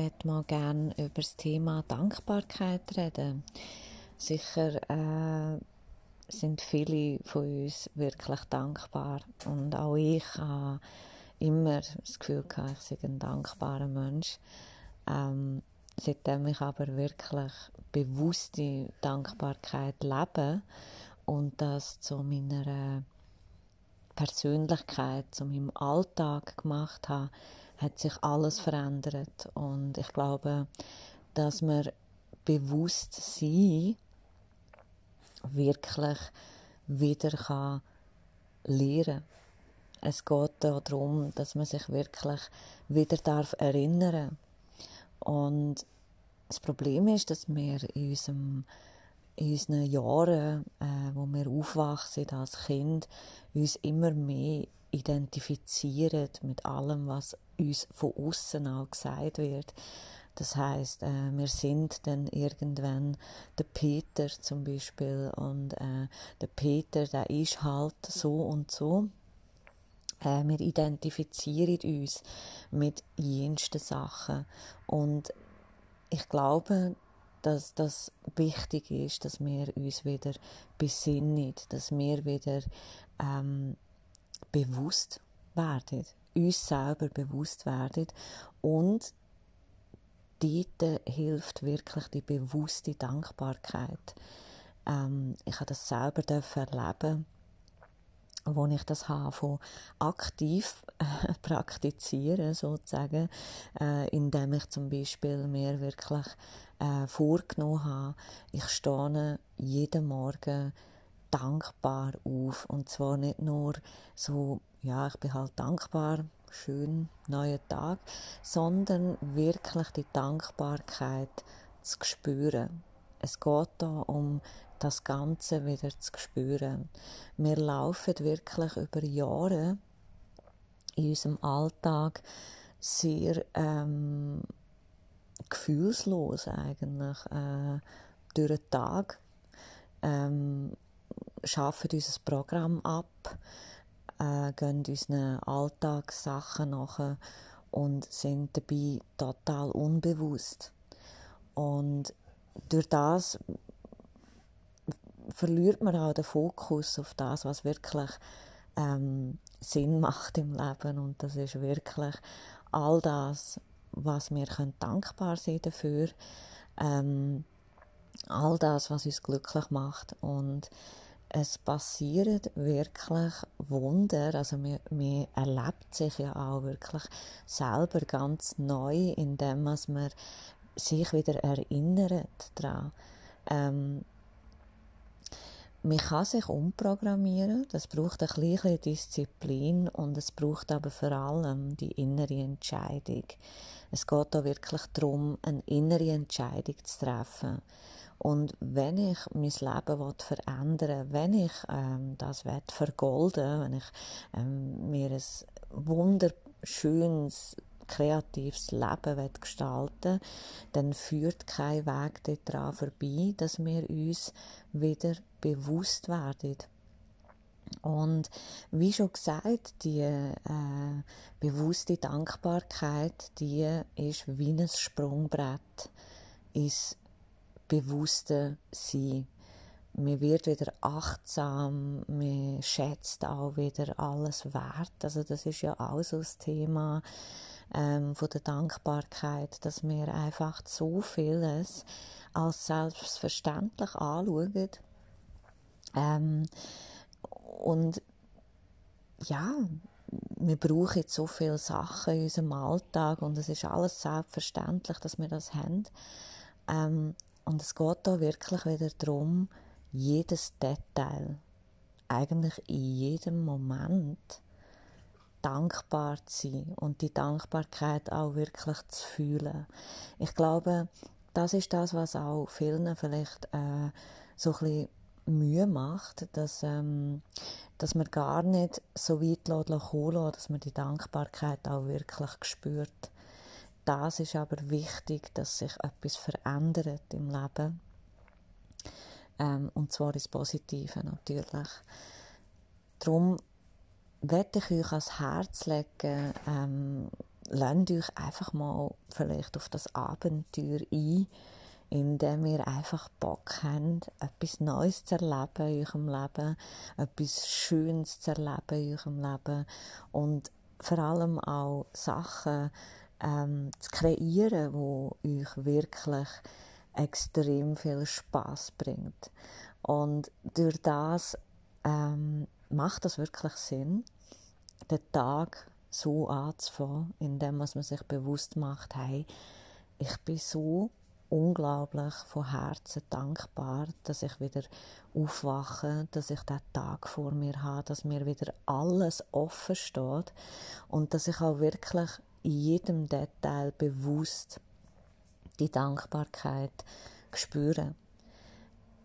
möchte mal gerne über das Thema Dankbarkeit reden. Sicher äh, sind viele von uns wirklich dankbar und auch ich habe immer das Gefühl gehabt, ich sei ein dankbarer Mensch. Ähm, seitdem ich aber wirklich bewusste Dankbarkeit lebe und das zu meiner Persönlichkeit, zu meinem Alltag gemacht habe, hat sich alles verändert. Und ich glaube, dass man bewusst sein wirklich wieder kann lernen Es geht darum, dass man sich wirklich wieder darf erinnern Und das Problem ist, dass wir in, unserem, in unseren Jahren, äh, wo wir aufwachsen als Kind, uns immer mehr identifizieren mit allem, was uns von außen auch gesagt wird. Das heißt, äh, wir sind dann irgendwann der Peter zum Beispiel und äh, der Peter, der ist halt so und so. Äh, wir identifizieren uns mit jensten Sachen und ich glaube, dass das wichtig ist, dass wir uns wieder besinnen, dass wir wieder ähm, bewusst werden, uns selber bewusst werden und dort hilft wirklich die bewusste Dankbarkeit. Ähm, ich habe das selber erleben wo ich das habe von aktiv äh, praktizieren sozusagen, äh, indem ich zum Beispiel mir wirklich äh, vorgenommen habe, ich stehe jeden Morgen dankbar auf. Und zwar nicht nur so, ja, ich bin halt dankbar, schön, neuer Tag, sondern wirklich die Dankbarkeit zu spüren. Es geht da um das Ganze wieder zu spüren. Wir laufen wirklich über Jahre in unserem Alltag sehr ähm, gefühlslos eigentlich äh, durch den Tag. Ähm, schaffen unser Programm ab, äh, gehen unseren Alltagssachen nach und sind dabei total unbewusst. Und durch das verliert man auch den Fokus auf das, was wirklich ähm, Sinn macht im Leben. Und das ist wirklich all das, was wir können dankbar sein dafür. Ähm, all das, was uns glücklich macht. Und es passieren wirklich Wunder. Also man, man erlebt sich ja auch wirklich selber ganz neu, indem man sich wieder erinnert daran. Ähm, man kann sich umprogrammieren, das braucht ein bisschen Disziplin und es braucht aber vor allem die innere Entscheidung. Es geht da wirklich darum, eine innere Entscheidung zu treffen. Und wenn ich mein Leben verändern will, wenn ich ähm, das will vergolden wenn ich ähm, mir ein wunderschönes, kreatives Leben gestalten dann führt kein Weg daran vorbei, dass wir uns wieder bewusst werden. Und wie schon gesagt, die äh, bewusste Dankbarkeit, die ist wie ein Sprungbrett ins bewusste Sein. Man wird wieder achtsam, man schätzt auch wieder alles wert. Also das ist ja auch so das Thema ähm, von der Dankbarkeit, dass wir einfach so vieles als selbstverständlich anschauen. Ähm, und ja, wir brauchen jetzt so viele Sachen in unserem Alltag und es ist alles selbstverständlich, dass wir das haben. Ähm, und es geht da wirklich wieder darum, jedes Detail, eigentlich in jedem Moment dankbar zu sein und die Dankbarkeit auch wirklich zu fühlen. Ich glaube, das ist das, was auch vielen vielleicht äh, so ein Mühe macht, dass, ähm, dass man gar nicht so weit kommen lässt, dass man die Dankbarkeit auch wirklich spürt das ist aber wichtig, dass sich etwas verändert im Leben. Ähm, und zwar ins Positive natürlich. Darum werde ich euch ans Herz legen, ähm, lasst euch einfach mal vielleicht auf das Abenteuer ein, indem ihr einfach Bock habt, etwas Neues zu erleben in eurem Leben, etwas Schönes zu erleben in eurem Leben und vor allem auch Sachen ähm, zu kreieren, wo euch wirklich extrem viel Spaß bringt. Und durch das ähm, macht das wirklich Sinn, den Tag so anzufangen, indem man sich bewusst macht, hey, ich bin so unglaublich von Herzen dankbar, dass ich wieder aufwache, dass ich den Tag vor mir habe, dass mir wieder alles offen steht und dass ich auch wirklich in jedem Detail bewusst die Dankbarkeit spüre.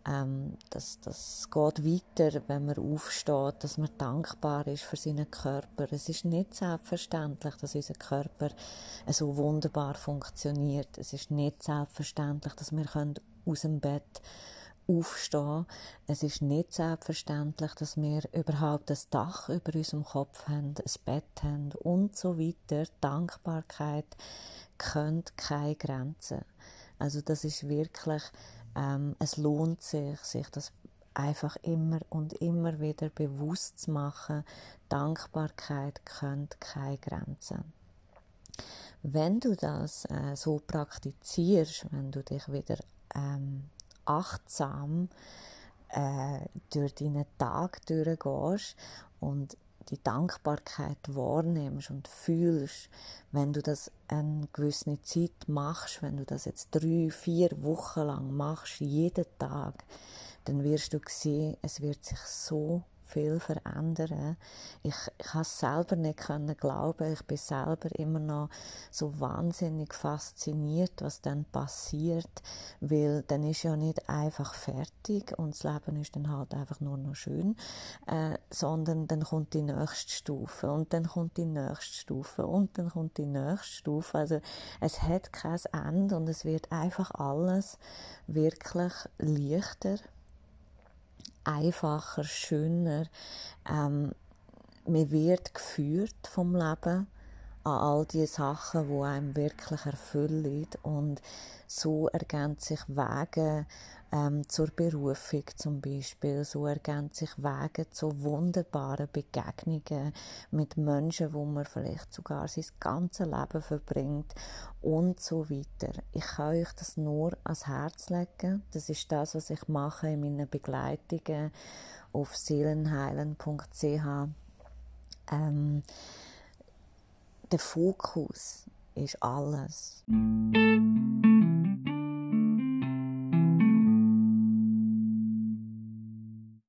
Ähm, das, das geht weiter, wenn man aufsteht, dass man dankbar ist für seinen Körper. Es ist nicht selbstverständlich, dass unser Körper so wunderbar funktioniert. Es ist nicht selbstverständlich, dass wir aus dem Bett aufstehen. Es ist nicht selbstverständlich, dass wir überhaupt das Dach über unserem Kopf haben, ein Bett haben und so weiter. Dankbarkeit kennt keine Grenzen. Also das ist wirklich, ähm, es lohnt sich, sich das einfach immer und immer wieder bewusst zu machen. Dankbarkeit kennt keine Grenzen. Wenn du das äh, so praktizierst, wenn du dich wieder ähm, achtsam äh, durch deinen Tag durchgehst und die Dankbarkeit wahrnimmst und fühlst, wenn du das eine gewisse Zeit machst, wenn du das jetzt drei, vier Wochen lang machst, jeden Tag, dann wirst du sehen, es wird sich so viel verändern. Ich, ich habe es selber nicht können glauben. Ich bin selber immer noch so wahnsinnig fasziniert, was dann passiert, weil dann ist ja nicht einfach fertig und das Leben ist dann halt einfach nur noch schön, äh, sondern dann kommt die nächste Stufe und dann kommt die nächste Stufe und dann kommt die nächste Stufe. Also es hat kein Ende und es wird einfach alles wirklich leichter einfacher, schöner. Ähm, man wird geführt vom Leben an all die Sachen, wo einem wirklich erfüllen und so ergänzt sich Wege ähm, zur Berufung zum Beispiel, so ergänzt sich Wege zu wunderbaren Begegnungen mit Menschen, wo man vielleicht sogar sein ganzes Leben verbringt und so weiter. Ich kann euch das nur ans Herz legen. Das ist das, was ich mache in meinen Begleitungen auf seelenheilen.ch. Ähm, der Fokus ist alles.